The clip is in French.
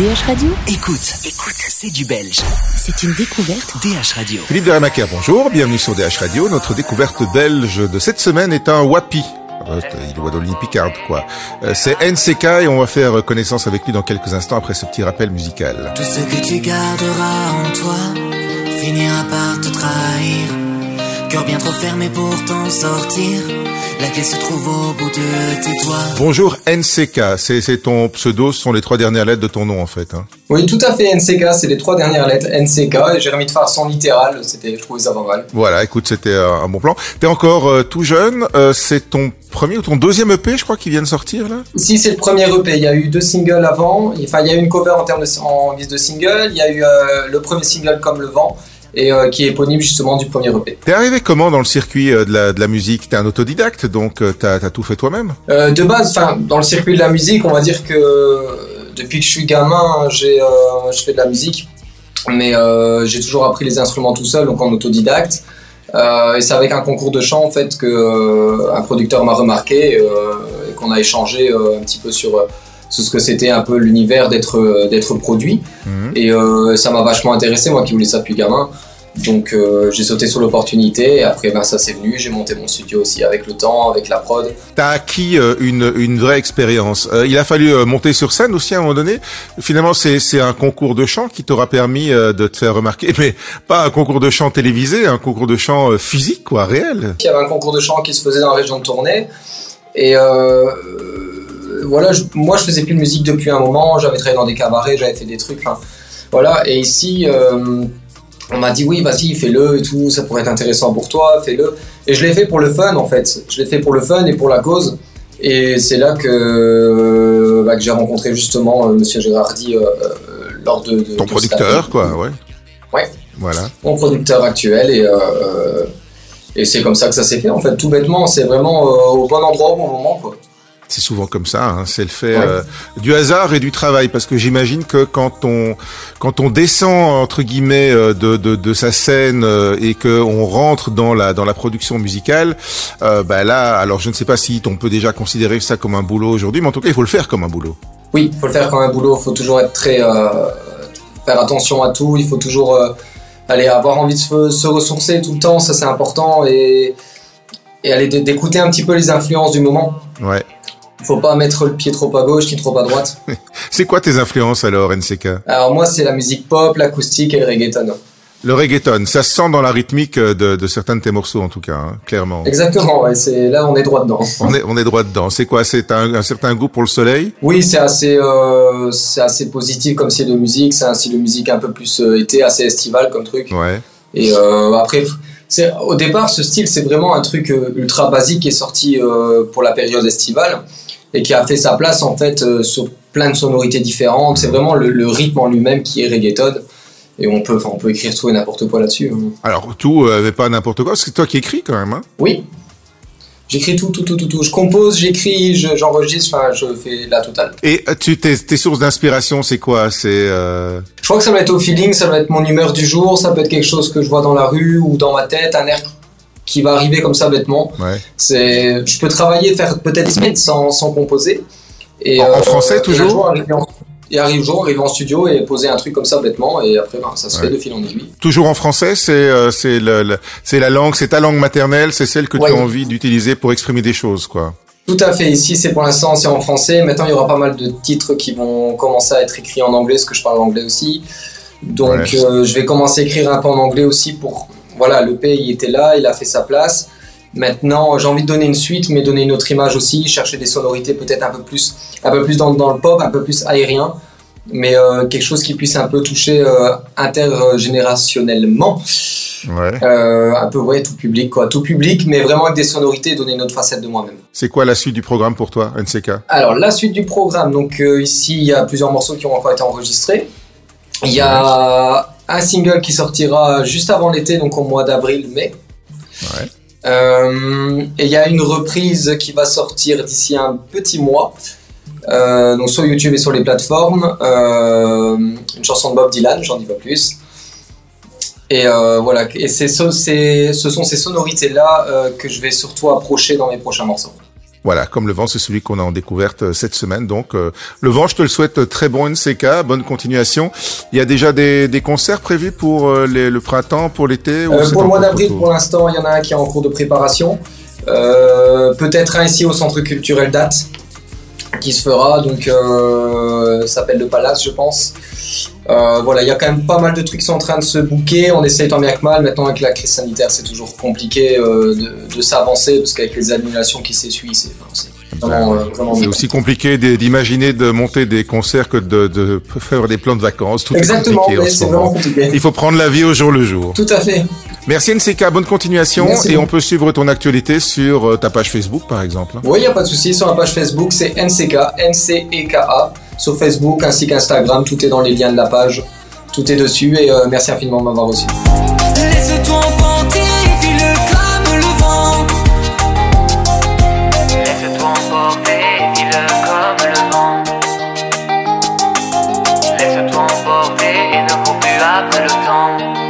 DH Radio Écoute, écoute, c'est du belge. C'est une découverte. DH Radio. Philippe Vermaker, bonjour, bienvenue sur DH Radio. Notre découverte belge de cette semaine est un Wapi. Euh, Il doit d'Oline Picard, quoi. Euh, C'est NCK et on va faire connaissance avec lui dans quelques instants après ce petit rappel musical. Tout ce que tu garderas en toi finira par te trahir. Cœur bien trop fermé pour t'en sortir. La clé se trouve au bout de tes doigts. Bonjour NCK, c'est c'est ton pseudo, ce sont les trois dernières lettres de ton nom en fait. Hein. Oui, tout à fait, NCK, c'est les trois dernières lettres, NCK, et j'ai remis de façon littérale, c'était, je trouvais ça pas mal. Voilà, écoute, c'était euh, un bon plan. T'es encore euh, tout jeune, euh, c'est ton premier ou ton deuxième EP, je crois, qui vient de sortir là? Si c'est le premier EP, il y a eu deux singles avant, enfin il y a eu une cover en termes de, en guise de single, il y a eu euh, le premier single comme le vent, et euh, qui est éponyme justement du premier EP. T'es arrivé comment dans le circuit euh, de la, de la musique? T'es un autodidacte, donc euh, t'as as tout fait toi-même? Euh, de base, enfin, dans le circuit de la musique, on va dire que depuis que je suis gamin, j'ai, je fais de la musique, mais j'ai toujours appris les instruments tout seul, donc en autodidacte. Et c'est avec un concours de chant en fait que un producteur m'a remarqué et qu'on a échangé un petit peu sur, sur ce que c'était un peu l'univers d'être d'être produit. Mhm. Et euh, ça m'a vachement intéressé, moi qui voulais ça depuis gamin. Donc euh, j'ai sauté sur l'opportunité et après ben, ça s'est venu, j'ai monté mon studio aussi avec le temps, avec la prod. T'as acquis euh, une, une vraie expérience. Euh, il a fallu monter sur scène aussi à un moment donné. Finalement, c'est un concours de chant qui t'aura permis de te faire remarquer, mais pas un concours de chant télévisé, un concours de chant physique, quoi, réel. Il y avait un concours de chant qui se faisait dans la région de Tournai. Et voilà, je- moi je faisais plus de musique depuis un moment, j'avais travaillé dans des cabarets, j'avais fait des trucs. Voilà, et ici, on m'a dit oui, vas-y, fais-le et tout, ça pourrait être intéressant pour toi, fais-le. Et je l'ai fait pour le fun en fait. Je l'ai fait pour le fun et pour la cause. Et c'est là que, euh, bah, que j'ai rencontré justement euh, Monsieur Gérardi euh, euh, lors de, de Ton de producteur, quoi, ouais. Ouais. Voilà. mon producteur actuel et, euh, euh, et c'est comme ça que ça s'est fait en fait tout bêtement c'est vraiment au bon endroit au bon moment quoi. C'est souvent comme ça, hein, c'est le fait Ouais. euh, du hasard et du travail, parce que j'imagine que quand on quand on descend entre guillemets euh, de, de, de sa scène euh, et que on rentre dans la dans la production musicale, euh, bah là, alors je ne sais pas si on peut déjà considérer ça comme un boulot aujourd'hui, mais en tout cas il faut le faire comme un boulot. oui faut le faire comme un boulot. Faut toujours être très euh, faire attention à tout. Il faut toujours aller avoir envie de se, se ressourcer tout le temps. Ça c'est important. Et et aller d'écouter un petit peu les influences du moment. Ouais. Faut pas mettre le pied trop à gauche ni trop à droite C'est quoi tes influences alors, NCK alors moi c'est la musique pop l'acoustique et le reggaeton Le reggaeton, ça se sent dans la rythmique euh, de, de certains de tes morceaux en tout cas, hein, clairement. exactement ouais, c'est là on est droit dedans On est on est droit dedans. C'est quoi? C'est un, un certain goût pour le soleil? Oui, c'est assez, euh, c'est assez positif comme style de musique. C'est un style de musique un peu plus euh, été, assez estival comme truc. Ouais. Et euh, après, au départ, ce style, c'est vraiment un truc ultra basique qui est sorti euh, pour la période estivale et qui a fait sa place en fait euh, sur plein de sonorités différentes. C'est vraiment le, le rythme en lui-même qui est reggaeton. Et on peut, on peut écrire tout et n'importe quoi là-dessus. hein. Alors tout, euh, mais pas n'importe quoi. C'est toi qui écris quand même. Hein Oui. J'écris tout, tout, tout, tout, tout. Je compose, j'écris, je- j'enregistre, enfin, je fais la totale. Et euh, tu tes, tes sources d'inspiration, c'est quoi? C'est euh... Je crois que ça va être au feeling, ça va être mon humeur du jour, ça peut être quelque chose que je vois dans la rue ou dans ma tête, un air qui va arriver comme ça bêtement. ouais. C'est, je peux travailler, faire peut-être des semaines sans, sans composer. Et, En- en français, toujours Et arrive jour, arriver en studio et poser un truc comme ça bêtement et après ben, ça se Ouais. fait de fil en aiguille. Toujours en français, c'est euh, c'est la langue, c'est ta langue maternelle, c'est celle que Ouais. tu as envie d'utiliser pour exprimer des choses, quoi. Tout à fait. Ici, c'est pour l'instant, c'est en français. Maintenant, il y aura pas mal de titres qui vont commencer à être écrits en anglais, parce que je parle anglais aussi. Donc, Ouais. euh, je vais commencer à écrire un peu en anglais aussi pour. Voilà, le P, il était là, il a fait sa place. Maintenant, j'ai envie de donner une suite, mais donner une autre image aussi, chercher des sonorités peut-être un peu plus, un peu plus dans, dans le pop, un peu plus aérien, mais euh, quelque chose qui puisse un peu toucher euh, intergénérationnellement, Ouais. euh, un peu ouais tout public quoi, tout public, mais vraiment avec des sonorités, donner une autre facette de moi-même. C'est quoi la suite du programme pour toi, NCK Alors, la suite du programme, donc ici, il y a plusieurs morceaux qui ont encore été enregistrés. Il y a un single qui sortira juste avant l'été, donc au mois d'avril-mai. Ouais. Euh, et il y a une reprise qui va sortir d'ici un petit mois, euh, donc sur YouTube et sur les plateformes. Euh, une chanson de Bob Dylan, j'en dis pas plus. Et voilà, et c'est, ce- c'est- ce sont ces sonorités-là que je vais surtout approcher dans mes prochains morceaux. Voilà, comme le vent, c'est celui qu'on a en découverte euh, cette semaine. Donc, euh, le vent, je te le souhaite très bon NCK, bonne continuation. Il y a déjà des, des concerts prévus pour euh, les- le printemps, pour l'été ou c'est pour le mois d'avril, pour l'instant, il y en a un qui est en cours de préparation. Euh, Peut-être un ici au centre culturel Date qui se fera, donc euh, ça s'appelle le Palace, je pense. Euh, voilà, il y a quand même pas mal de trucs qui sont en train de se bouquer. On essaye tant bien que mal. Maintenant, avec la crise sanitaire, c'est toujours compliqué euh, de, de s'avancer parce qu'avec les annulations qui s'essuient, c'est vraiment, euh, vraiment C'est aussi compliqué d'imaginer de monter des concerts que de, de faire des plans de vacances. Tout Exactement, est compliqué en mais ce c'est moment. vraiment compliqué. Il faut prendre la vie au jour le jour. Tout à fait. Merci NCK, bonne continuation. Merci et on peut suivre ton actualité sur euh, ta page Facebook, par exemple. Oui, il n'y a pas de souci. Sur la page Facebook, c'est NCK, N-C-E-K-A. Sur Facebook ainsi qu'Instagram, tout est dans les liens de la page. Tout est dessus et euh, merci infiniment de m'avoir reçu. Laisse-toi emporter, file comme le vent. Laisse-toi emporter, file comme le vent. Laisse-toi emporter et ne cours plus après le